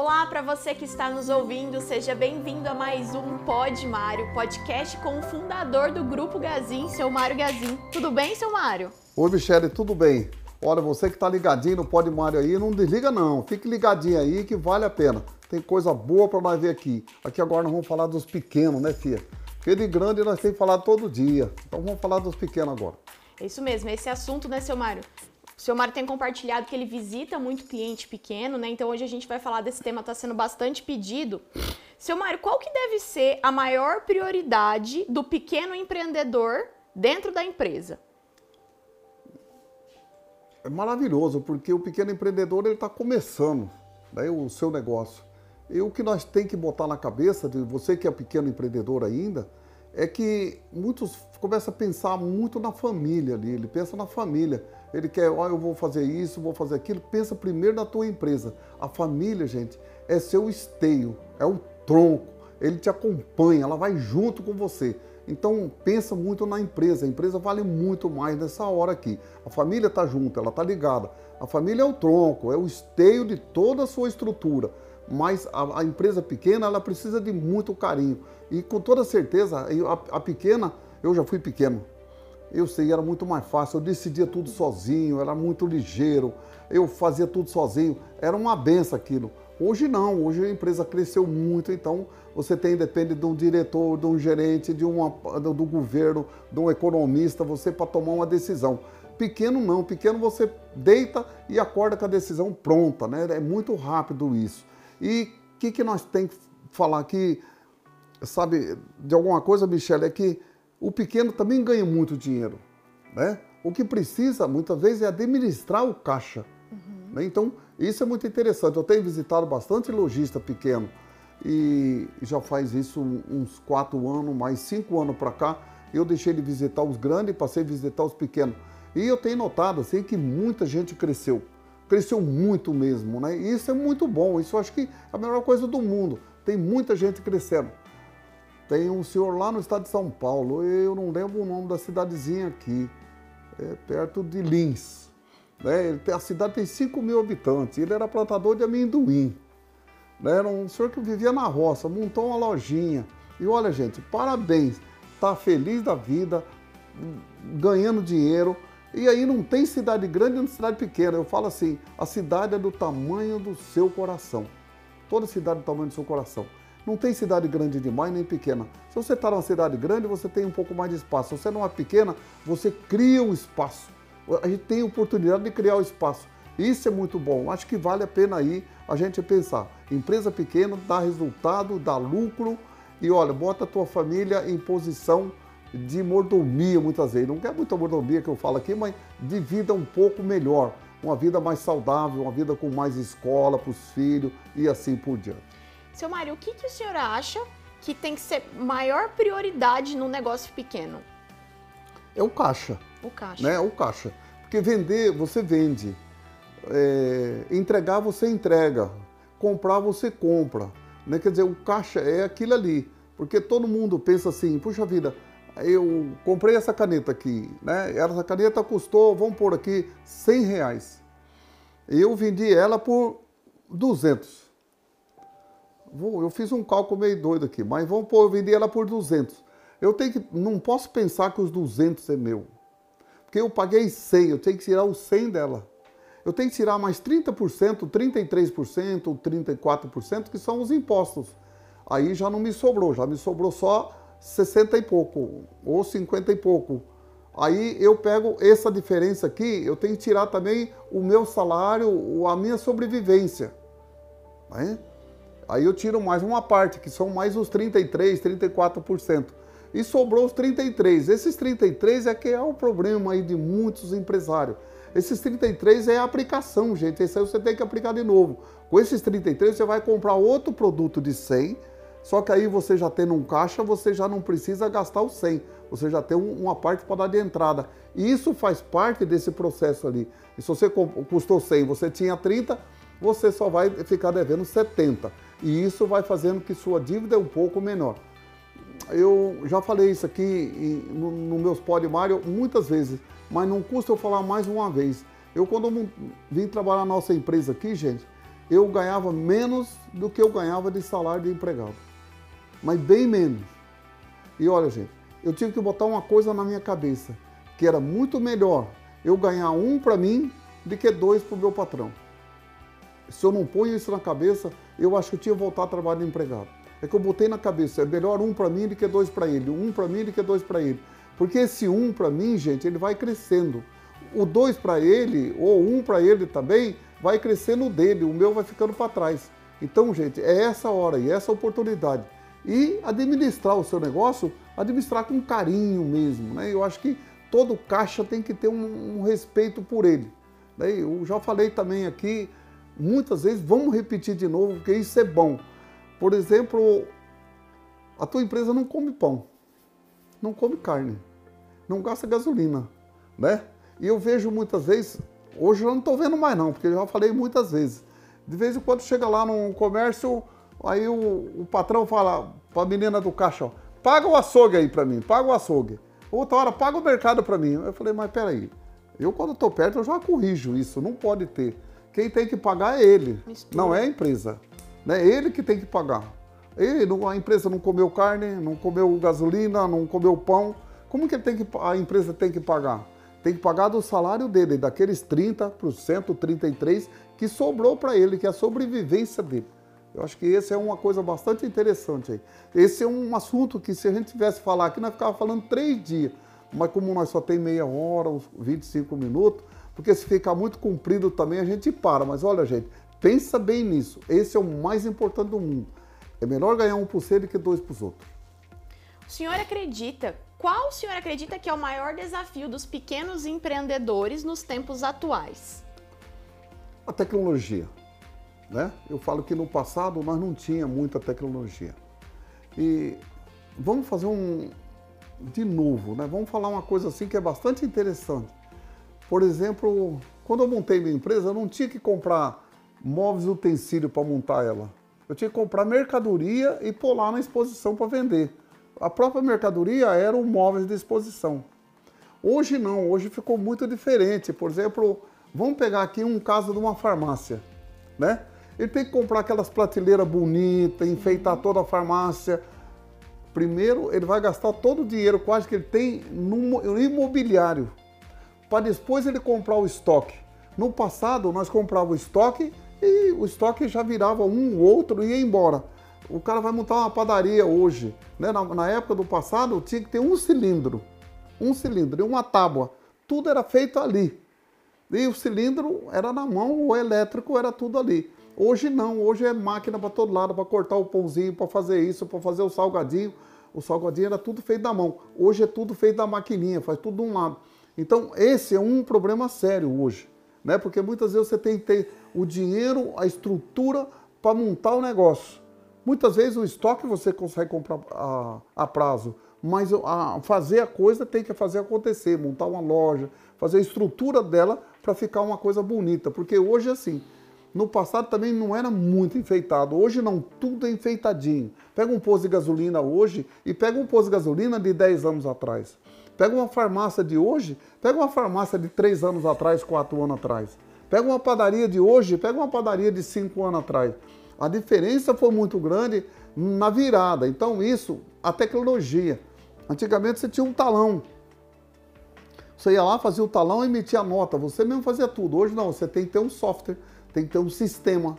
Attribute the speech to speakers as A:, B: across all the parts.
A: Olá para você que está nos ouvindo, seja bem-vindo a mais um Pod Mário, podcast com o fundador do Grupo Gazin, seu Mário Gazin. Tudo bem, seu Mário?
B: Oi, Michele, tudo bem? Olha, você que está ligadinho no Pod Mário aí, não desliga não, fique ligadinho aí que vale a pena. Tem coisa boa para nós ver aqui. Aqui agora nós vamos falar dos pequenos, né, filha? Porque de grande nós temos falado todo dia. Então vamos falar dos pequenos agora.
A: É isso mesmo, esse assunto, né, seu Mário? O seu Mário tem compartilhado que ele visita muito cliente pequeno, né? Então hoje a gente vai falar desse tema, está sendo bastante pedido. Seu Mário, qual que deve ser a maior prioridade do pequeno empreendedor dentro da empresa?
B: É maravilhoso, porque o pequeno empreendedor ele está começando né, o seu negócio. E o que nós tem que botar na cabeça de você que é pequeno empreendedor ainda, é que muitos começam a pensar muito na família ali, ele pensa na família. Ele quer, ó, oh, eu vou fazer isso, vou fazer aquilo. Pensa primeiro na tua empresa. A família, gente, é seu esteio, é o tronco. Ele te acompanha, ela vai junto com você. Então pensa muito na empresa. A empresa vale muito mais nessa hora aqui. A família está junto, ela está ligada. A família é o tronco, é o esteio de toda a sua estrutura. Mas a, a empresa pequena, ela precisa de muito carinho. E com toda certeza, a, a pequena, eu já fui pequeno. Eu sei, era muito mais fácil, eu decidia tudo sozinho, era muito ligeiro, eu fazia tudo sozinho, era uma benção aquilo. Hoje não, hoje a empresa cresceu muito, então você tem, depende de um diretor, de um gerente, de uma, do governo, de um economista, você para tomar uma decisão. Pequeno não, pequeno você deita e acorda com a decisão pronta, né? É muito rápido isso. E o que, que nós temos que falar aqui, sabe, de alguma coisa, Michele, é que o pequeno também ganha muito dinheiro, né? O que precisa, muitas vezes, é administrar o caixa. Uhum. Né? Então, isso é muito interessante. Eu tenho visitado bastante lojista pequeno e já faz isso uns quatro anos, mais cinco anos para cá. Eu deixei de visitar os grandes e passei a visitar os pequenos. E eu tenho notado assim que muita gente cresceu. Cresceu muito mesmo, né? E isso é muito bom. Isso eu acho que é a melhor coisa do mundo. Tem muita gente crescendo. Tem um senhor lá no estado de São Paulo, eu não lembro o nome da cidadezinha aqui, é perto de Lins. Né? A cidade tem 5 mil habitantes, ele era plantador de amendoim. Né? Era um senhor que vivia na roça, montou uma lojinha. E olha, gente, parabéns, está feliz da vida, ganhando dinheiro. E aí não tem cidade grande nem cidade pequena. Eu falo assim, a cidade é do tamanho do seu coração. Toda cidade é do tamanho do seu coração. Não tem cidade grande demais nem pequena. Se você está numa cidade grande, você tem um pouco mais de espaço. Se você não é pequena, você cria um espaço. A gente tem oportunidade de criar o um espaço. Isso é muito bom. Acho que vale a pena aí a gente pensar. Empresa pequena dá resultado, dá lucro e olha, bota a tua família em posição de mordomia muitas vezes. Não é muita mordomia que eu falo aqui, mas de vida um pouco melhor. Uma vida mais saudável, uma vida com mais escola para os filhos e assim por diante.
A: Seu Mário, o que, que o senhor acha que tem que ser maior prioridade num negócio pequeno?
B: É o caixa.
A: O caixa.
B: Né? O caixa. Porque vender, você vende. É, entregar, você entrega. Comprar, você compra. Né? Quer dizer, o caixa é aquilo ali. Porque todo mundo pensa assim, puxa vida, eu comprei essa caneta aqui, né? Essa caneta custou, vamos pôr aqui, 100 reais. Eu vendi ela por 200. Vou, eu fiz um cálculo meio doido aqui, mas vamos pôr, eu vendi ela por 200. Eu tenho que, não posso pensar que os 200 é meu. Porque eu paguei 100, eu tenho que tirar os 100 dela. Eu tenho que tirar mais 30%, 33%, 34%, que são os impostos. Aí já não me sobrou, já me sobrou só 60 e pouco, ou 50 e pouco. Aí eu pego essa diferença aqui, eu tenho que tirar também o meu salário, a minha sobrevivência. Né? Aí eu tiro mais uma parte, que são mais os 33, 34%. E sobrou os 33. Esses 33 é que é o problema aí de muitos empresários. Esses 33 é a aplicação, gente. Esse aí você tem que aplicar de novo. Com esses 33 você vai comprar outro produto de 100, só que aí você já tendo um caixa, você já não precisa gastar o 100. Você já tem uma parte para dar de entrada. E isso faz parte desse processo ali. E se você custou 100, você tinha 30, você só vai ficar devendo 70 e isso vai fazendo que sua dívida é um pouco menor. Eu já falei isso aqui no, meus Mário muitas vezes, mas não custa eu falar mais uma vez. Eu, quando vim trabalhar na nossa empresa aqui, gente, eu ganhava menos do que eu ganhava de salário de empregado. Mas bem menos. E olha, gente, eu tive que botar uma coisa na minha cabeça, que era muito melhor eu ganhar um para mim do que dois para o meu patrão. Se eu não ponho isso na cabeça, eu acho que eu tinha que voltar a trabalhar de empregado. É que eu botei na cabeça, é melhor um para mim do que dois para ele, um para mim do que dois para ele. Porque esse um para mim, gente, ele vai crescendo. O dois para ele, ou um para ele também, vai crescendo dele, o meu vai ficando para trás. Então, gente, é essa hora e essa oportunidade. E administrar o seu negócio, administrar com carinho mesmo. Né? Eu acho que todo caixa tem que ter um, um respeito por ele. Né? Eu já falei também aqui, muitas vezes, vamos repetir de novo, porque isso é bom. Por exemplo, a tua empresa não come pão, não come carne, não gasta gasolina, né? E eu vejo muitas vezes, hoje eu não estou vendo mais não, porque eu já falei muitas vezes. De vez em quando chega lá num comércio, aí o, o patrão fala para a menina do caixa, ó, paga o açougue aí para mim, paga o açougue. Outra hora, paga o mercado para mim. Eu falei, mas peraí, eu quando estou perto eu já corrijo isso, não pode ter. Quem tem que pagar é ele, Mistura. não é a empresa. Né? Ele que tem que pagar. Ele, a empresa não comeu carne, não comeu gasolina, não comeu pão. Como que, que a empresa tem que pagar? Tem que pagar do salário dele, daqueles 30%, 33% que sobrou para ele, que é a sobrevivência dele. Eu acho que esse é uma coisa bastante interessante aí. Esse é um assunto que se a gente tivesse falar aqui, nós ficava falando três dias. Mas como nós só tem meia hora, uns 25 minutos, porque se ficar muito comprido também a gente para. Mas olha, gente, pensa bem nisso. Esse é o mais importante do mundo. É melhor ganhar um por você do que dois para os outros.
A: O senhor acredita, qual o senhor acredita que é o maior desafio dos pequenos empreendedores nos tempos atuais?
B: A tecnologia. Né? Eu falo que no passado nós não tinha muita tecnologia. E vamos fazer um de novo, né? Vamos falar uma coisa assim que é bastante interessante. Por exemplo, quando eu montei minha empresa, eu não tinha que comprar móveis e utensílios para montar ela. Eu tinha que comprar mercadoria e pôr lá na exposição para vender. A própria mercadoria era o móveis de exposição. Hoje não, hoje ficou muito diferente. Por exemplo, vamos pegar aqui um caso de uma farmácia, né? Ele tem que comprar aquelas prateleiras bonitas, enfeitar toda a farmácia. Primeiro, ele vai gastar todo o dinheiro quase que ele tem no imobiliário, para depois ele comprar o estoque. No passado, nós comprávamos o estoque e o estoque já virava um, outro e ia embora. O cara vai montar uma padaria hoje. Né? Na, na época do passado, tinha que ter um cilindro. Um cilindro e uma tábua. Tudo era feito ali. E o cilindro era na mão, o elétrico era tudo ali. Hoje não, hoje é máquina para todo lado, para cortar o pãozinho, para fazer isso, para fazer o salgadinho. O salgadinho era tudo feito da mão. Hoje é tudo feito da maquininha, faz tudo de um lado. Então, esse é um problema sério hoje, né? Porque muitas vezes você tem que ter o dinheiro, a estrutura para montar o negócio. Muitas vezes o estoque você consegue comprar a, a prazo, mas a, fazer a coisa tem que fazer acontecer, montar uma loja, fazer a estrutura dela para ficar uma coisa bonita. Porque hoje, assim, no passado também não era muito enfeitado. Hoje não, tudo é enfeitadinho. Pega um posto de gasolina hoje e pega um posto de gasolina de 10 anos atrás. Pega uma farmácia de hoje, pega uma farmácia de 3 anos atrás, 4 anos atrás. Pega uma padaria de hoje, pega uma padaria de 5 anos atrás. A diferença foi muito grande na virada. Então, isso, a tecnologia. Antigamente você tinha um talão. Você ia lá, fazia o talão e emitia a nota. Você mesmo fazia tudo. Hoje não, você tem que ter um software tem que ter um sistema,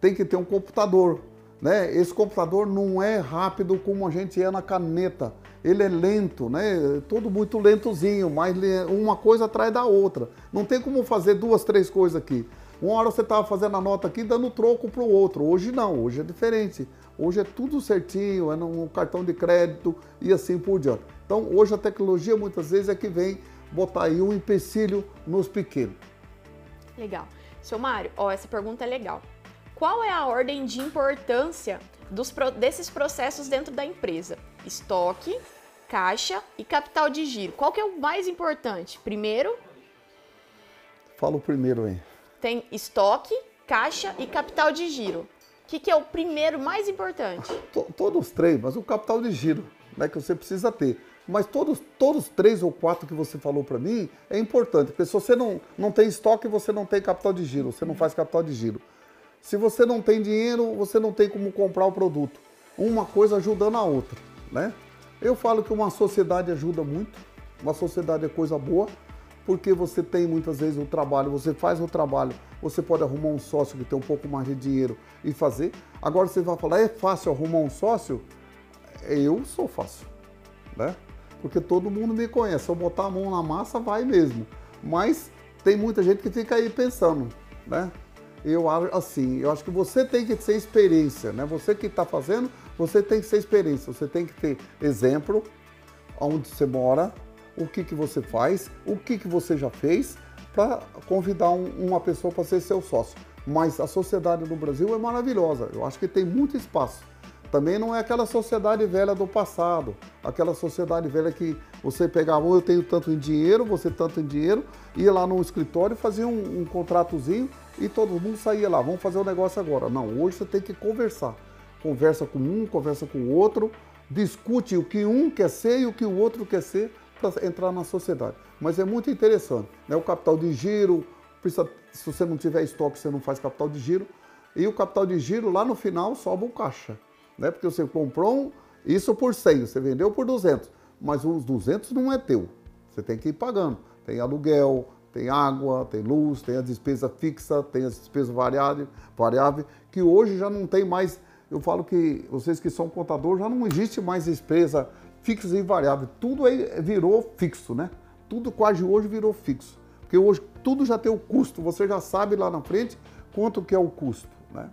B: tem que ter um computador. Né? Esse computador não é rápido como a gente é na caneta. Ele é lento, né? Tudo muito lentozinho, mas uma coisa atrás da outra. Não tem como fazer duas, três coisas aqui. Uma hora você estava fazendo a nota aqui dando troco para o outro. Hoje não, hoje é diferente. Hoje é tudo certinho, é no cartão de crédito e assim por diante. Então hoje a tecnologia muitas vezes é que vem botar aí um empecilho nos pequenos.
A: Legal. Seu Mário, ó, essa pergunta é legal. Qual é a ordem de importância dos, desses processos dentro da empresa? Estoque, caixa e capital de giro. Qual que é o mais importante? Primeiro?
B: Fala o primeiro aí.
A: Tem estoque, caixa e capital de giro. O que, que é o primeiro mais importante?
B: Todos três, mas o capital de giro, né, que você precisa ter. Mas todos, todos três ou quatro que você falou para mim é importante, porque se você não, não tem estoque, você não tem capital de giro, você não faz capital de giro. Se você não tem dinheiro, você não tem como comprar o produto. Uma coisa ajudando a outra, né? Eu falo que uma sociedade ajuda muito, uma sociedade é coisa boa, porque você tem muitas vezes o trabalho, você faz o trabalho, você pode arrumar um sócio que tem um pouco mais de dinheiro e fazer. Agora você vai falar, é fácil arrumar um sócio? Eu sou fácil, né? Porque todo mundo me conhece. Se eu botar a mão na massa, vai mesmo. Mas tem muita gente que fica aí pensando, né? Eu acho assim, eu acho que você tem que ser experiência, né? Você que está fazendo, você tem que ser experiência, você tem que ter exemplo, onde você mora, o que, que você faz, o que, que você já fez, para convidar um, uma pessoa para ser seu sócio. Mas a sociedade no Brasil é maravilhosa, eu acho que tem muito espaço. Também não é aquela sociedade velha do passado, aquela sociedade velha que você pegava, eu tenho tanto em dinheiro, você tanto em dinheiro, ia lá no escritório, fazia um, um contratozinho e todo mundo saía lá, vamos fazer o um negócio agora. Não, hoje você tem que conversar. Conversa com um, conversa com o outro, discute o que um quer ser e o que o outro quer ser para entrar na sociedade. Mas é muito interessante. Né? O capital de giro, precisa, se você não tiver estoque, você não faz capital de giro. E o capital de giro, lá no final, sobe o caixa né? Porque você comprou um, isso por 100, você vendeu por 200, mas os 200 não é teu. Você tem que ir pagando. Tem aluguel, tem água, tem luz, tem a despesa fixa, tem as despesas variáveis, variável, que hoje já não tem mais. Eu falo que vocês que são contadores, já não existe mais despesa fixa e variável. Tudo aí virou fixo, né? Tudo quase hoje virou fixo. Porque hoje tudo já tem o custo, você já sabe lá na frente quanto que é o custo, né?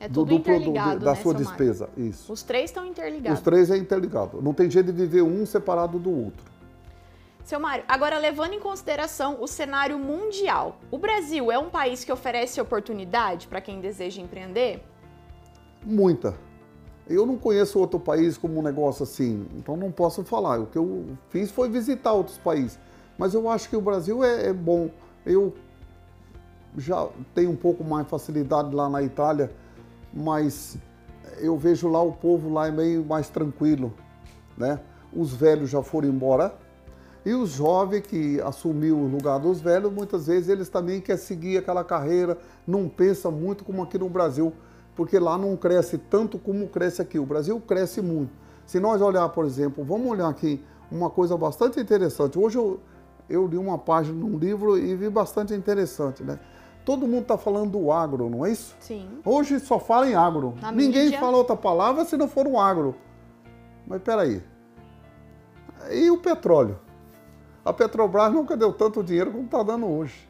A: É tudo do, do interligado,
B: produto, da
A: né,
B: sua despesa. Isso.
A: Os três estão interligados.
B: Os três é interligado. Não tem jeito de viver um separado do outro.
A: Seu Mário, agora levando em consideração o cenário mundial, o Brasil é um país que oferece oportunidade para quem deseja empreender?
B: Muita. Eu não conheço outro país como um negócio assim, então não posso falar. O que eu fiz foi visitar outros países. Mas eu acho que o Brasil é, é bom. Eu já tenho um pouco mais facilidade lá na Itália mas eu vejo lá o povo lá é meio mais tranquilo, né? Os velhos já foram embora e os jovens que assumiu o lugar dos velhos, muitas vezes eles também querem seguir aquela carreira, não pensa muito como aqui no Brasil, porque lá não cresce tanto como cresce aqui. O Brasil cresce muito. Se nós olhar, por exemplo, vamos olhar aqui uma coisa bastante interessante. Hoje eu, eu li uma página num livro e vi bastante interessante, né? Todo mundo está falando do agro, não é isso?
A: Sim.
B: Hoje só fala em agro.
A: Na
B: Ninguém
A: mídia.
B: fala outra palavra se não for um agro. Mas peraí. E o petróleo? A Petrobras nunca deu tanto dinheiro como está dando hoje.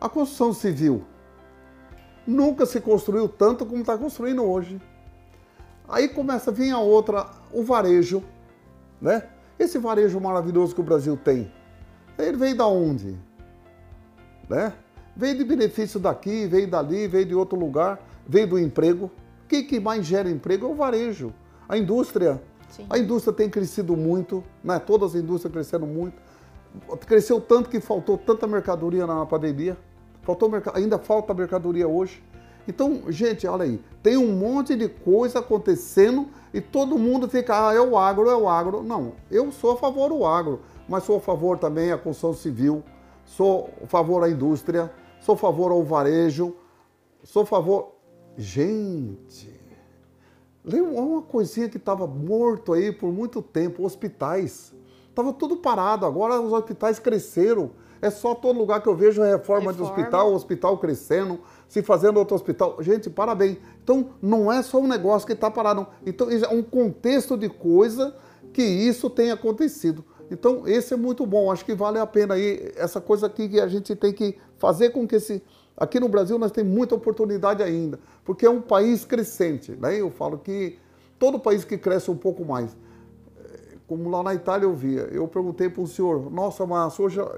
B: A construção civil nunca se construiu tanto como está construindo hoje. Aí começa a vir a outra, o varejo, né? Esse varejo maravilhoso que o Brasil tem, ele veio da onde? Né? Veio de benefício daqui, veio dali, veio de outro lugar, veio do emprego. O que, que mais gera emprego é o varejo. A indústria.
A: Sim.
B: A indústria tem crescido muito, né? todas as indústrias cresceram muito. Cresceu tanto que faltou tanta mercadoria na pandemia. Faltou ainda falta mercadoria hoje. Então, gente, olha aí, tem um monte de coisa acontecendo e todo mundo fica, ah, é o agro, é o agro. Não, eu sou a favor do agro, mas sou a favor também da construção civil, sou a favor da indústria, sou favor ao varejo, sou favor. Gente, uma coisinha que estava morto aí por muito tempo, hospitais. Estava tudo parado, agora os hospitais cresceram. É só todo lugar que eu vejo reforma, reforma. de hospital, hospital crescendo, se fazendo outro hospital. Gente, parabéns. Então, não é só um negócio que está parado. Não. Então, é um contexto de coisa que isso tem acontecido. Então, esse é muito bom. Acho que vale a pena aí essa coisa aqui que a gente tem que fazer com que esse. Aqui no Brasil nós temos muita oportunidade ainda, porque é um país crescente. Né? Eu falo que todo país que cresce um pouco mais. Como lá na Itália eu via, eu perguntei para o senhor, nossa, mas senhor já.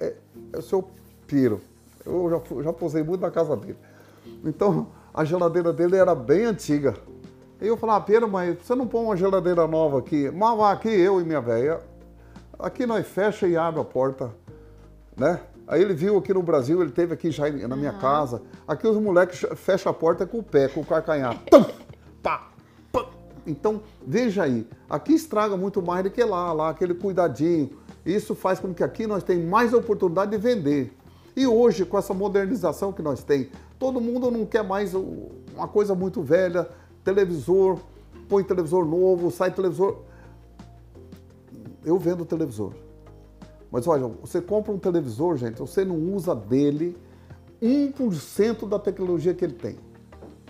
B: É, é o seu Piero. Eu já, já posei muito na casa dele. Então, a geladeira dele era bem antiga. E eu falava, ah, Pedro, mas você não põe uma geladeira nova aqui? Mas aqui eu e minha velha, aqui nós fecha e abre a porta, né? Aí ele viu aqui no Brasil, ele teve aqui já na minha uhum. casa. Aqui os moleques fecham a porta com o pé, com o carcanhar. Tum, pá, pá. Então, veja aí, aqui estraga muito mais do que lá, lá aquele cuidadinho. Isso faz com que aqui nós tenhamos mais oportunidade de vender. E hoje, com essa modernização que nós temos, Todo mundo não quer mais uma coisa muito velha, televisor, põe televisor novo, sai televisor. Eu vendo televisor. Mas olha, você compra um televisor, gente, você não usa dele 1% da tecnologia que ele tem.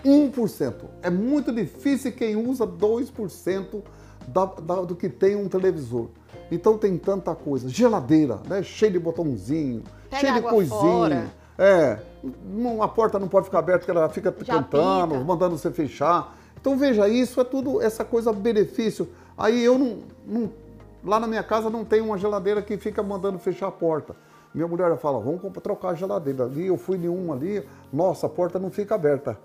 B: 1%. É muito difícil quem usa 2% da, da, do que tem um televisor. Então tem tanta coisa. Geladeira, né? Cheio de botãozinho,
A: Pega
B: cheio de coisinha.
A: fora.
B: É, não, a porta não pode ficar aberta, porque ela fica
A: Já
B: cantando, mandando você fechar. Então veja, isso é tudo essa coisa benefício. Aí eu não, não- lá na minha casa não tem uma geladeira que fica mandando fechar a porta. Minha mulher fala, vamos trocar a geladeira. Ali eu fui em uma ali, nossa, a porta não fica aberta.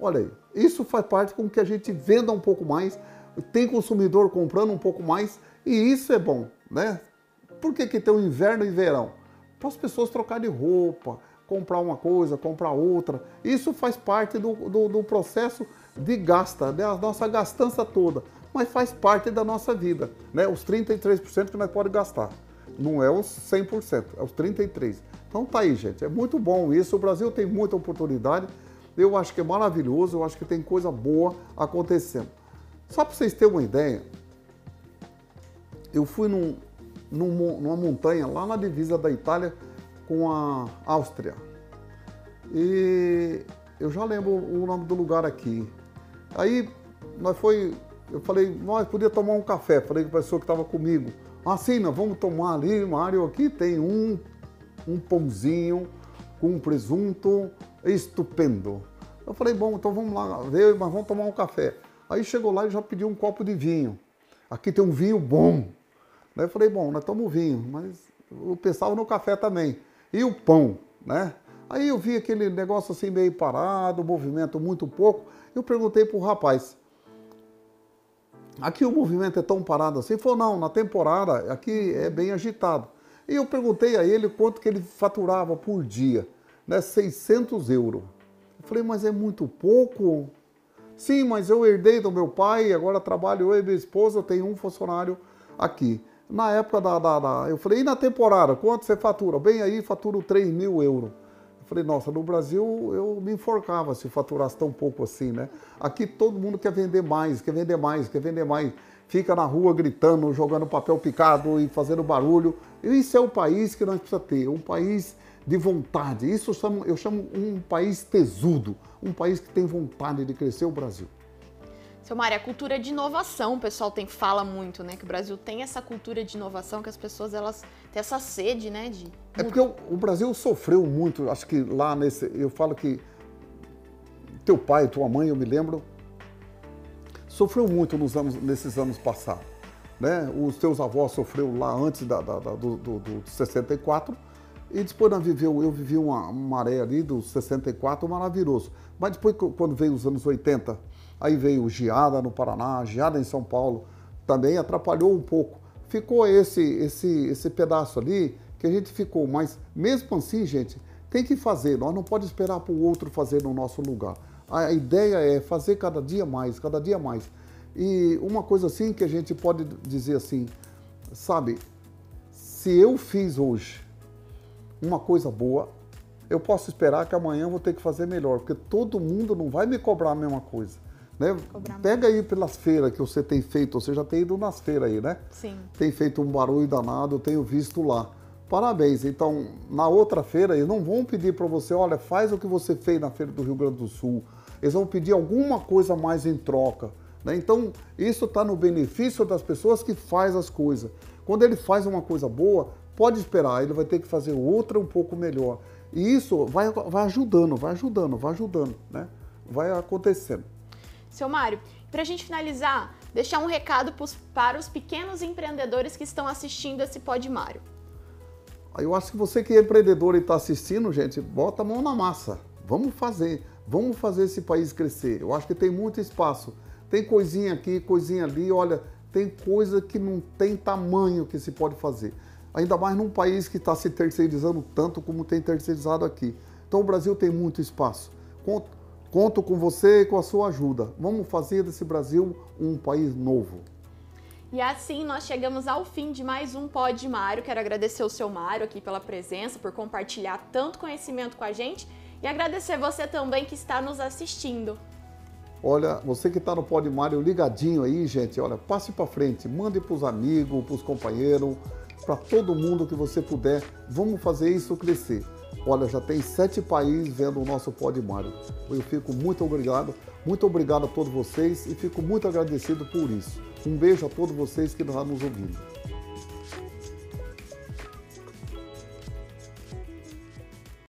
B: Olha aí, isso faz parte com que a gente venda um pouco mais, tem consumidor comprando um pouco mais, e isso é bom, né? Por que, que tem o inverno e verão? Para as pessoas trocarem roupa, comprar uma coisa, comprar outra. Isso faz parte do, do, do processo de gasta, né? a nossa gastança toda. Mas faz parte da nossa vida, né? Os 33% que nós podemos gastar. Não é os 100%, é os 33%. Então tá aí, gente. É muito bom isso. O Brasil tem muita oportunidade. Eu acho que é maravilhoso. Eu acho que tem coisa boa acontecendo. Só para vocês terem uma ideia, eu fui num, num numa montanha lá na divisa da Itália com a Áustria. E eu já lembro o nome do lugar aqui. Aí nós foi, eu falei, nós podia tomar um café. Falei com a pessoa que estava comigo. Ah, sim, nós vamos tomar ali, Mário, aqui tem um, um pãozinho com um presunto estupendo. Eu falei, bom, então vamos lá ver, mas vamos tomar um café. Aí chegou lá e já pediu um copo de vinho. Aqui tem um vinho bom. Eu falei, bom, nós tomamos vinho, mas eu pensava no café também. E o pão, né? Aí eu vi aquele negócio assim meio parado, movimento muito pouco. Eu perguntei pro rapaz, aqui o movimento é tão parado assim? Ele falou, não, na temporada aqui é bem agitado. E eu perguntei a ele quanto que ele faturava por dia, né? 600 euros. Eu falei, mas é muito pouco? Sim, mas eu herdei do meu pai, agora trabalho eu e minha esposa, tenho um funcionário aqui. Na época da, da, da- Eu falei, e na temporada, quanto você fatura? Bem aí, faturo 3 mil euros. Falei, nossa, no Brasil eu me enforcava se faturasse tão pouco assim, né? Aqui todo mundo quer vender mais, quer vender mais, quer vender mais. Fica na rua gritando, jogando papel picado e fazendo barulho. Isso é o país que nós precisamos ter, um país de vontade. Isso eu chamo, eu chamo um país tesudo, um país que tem vontade de crescer o Brasil.
A: Seu Mário, a cultura de inovação, o pessoal tem fala muito, né? Que o Brasil tem essa cultura de inovação, que as pessoas elas têm essa sede, né? De
B: É porque o, o Brasil sofreu muito, acho que lá nesse. Eu falo que teu pai, tua mãe, eu me lembro, sofreu muito nos anos, nesses anos passados. Né? Os teus avós sofreu lá antes da, da- da- do, do, do 64 e depois nós viveu, eu vivi uma maré ali do 64 maravilhoso. Mas depois, quando veio os anos 80, aí veio geada no Paraná, geada em São Paulo, também atrapalhou um pouco. Ficou esse, esse, esse pedaço ali que a gente ficou, mas mesmo assim, gente, tem que fazer, nós não podemos esperar para o outro fazer no nosso lugar. A ideia é fazer cada dia mais, cada dia mais. E uma coisa assim que a gente pode dizer assim, sabe, se eu fiz hoje uma coisa boa, eu posso esperar que amanhã eu vou ter que fazer melhor, porque todo mundo não vai me cobrar a mesma coisa. Né? Pega aí pelas feiras que você tem feito, você já tem ido nas feiras aí, né?
A: Sim.
B: Tem feito um barulho danado, tenho visto lá. Parabéns. Então, na outra feira, eles não vão pedir para você, olha, faz o que você fez na feira do Rio Grande do Sul. Eles vão pedir alguma coisa mais em troca. né? Então, isso está no benefício das pessoas que faz as coisas. Quando ele faz uma coisa boa, pode esperar, ele vai ter que fazer outra um pouco melhor. E isso vai, vai ajudando, vai ajudando, vai ajudando, né? Vai acontecendo.
A: Seu Mário, para a gente finalizar, deixar um recado pros- para os pequenos empreendedores que estão assistindo esse Pod Mário.
B: Eu acho que você que é empreendedor e está assistindo, gente, bota a mão na massa. Vamos fazer, vamos fazer esse país crescer. Eu acho que tem muito espaço. Tem coisinha aqui, coisinha ali, olha, tem coisa que não tem tamanho que se pode fazer. Ainda mais num país que está se terceirizando tanto como tem terceirizado aqui. Então o Brasil tem muito espaço. Conto, com você e com a sua ajuda. Vamos fazer desse Brasil um país novo.
A: E assim nós chegamos ao fim de mais um Pod Mário. Quero agradecer o seu Mário aqui pela presença, por compartilhar tanto conhecimento com a gente E agradecer você também que está nos assistindo.
B: Olha, você que está no Pod Mário ligadinho aí, gente, olha, passe para frente, mande para os amigos, para os companheiros, para todo mundo que você puder. Vamos fazer isso crescer. Olha, já tem sete países vendo o nosso Pod Mário. Eu fico muito obrigado, muito obrigado a todos vocês e fico muito agradecido por isso. Um beijo a todos vocês que nos ouvindo.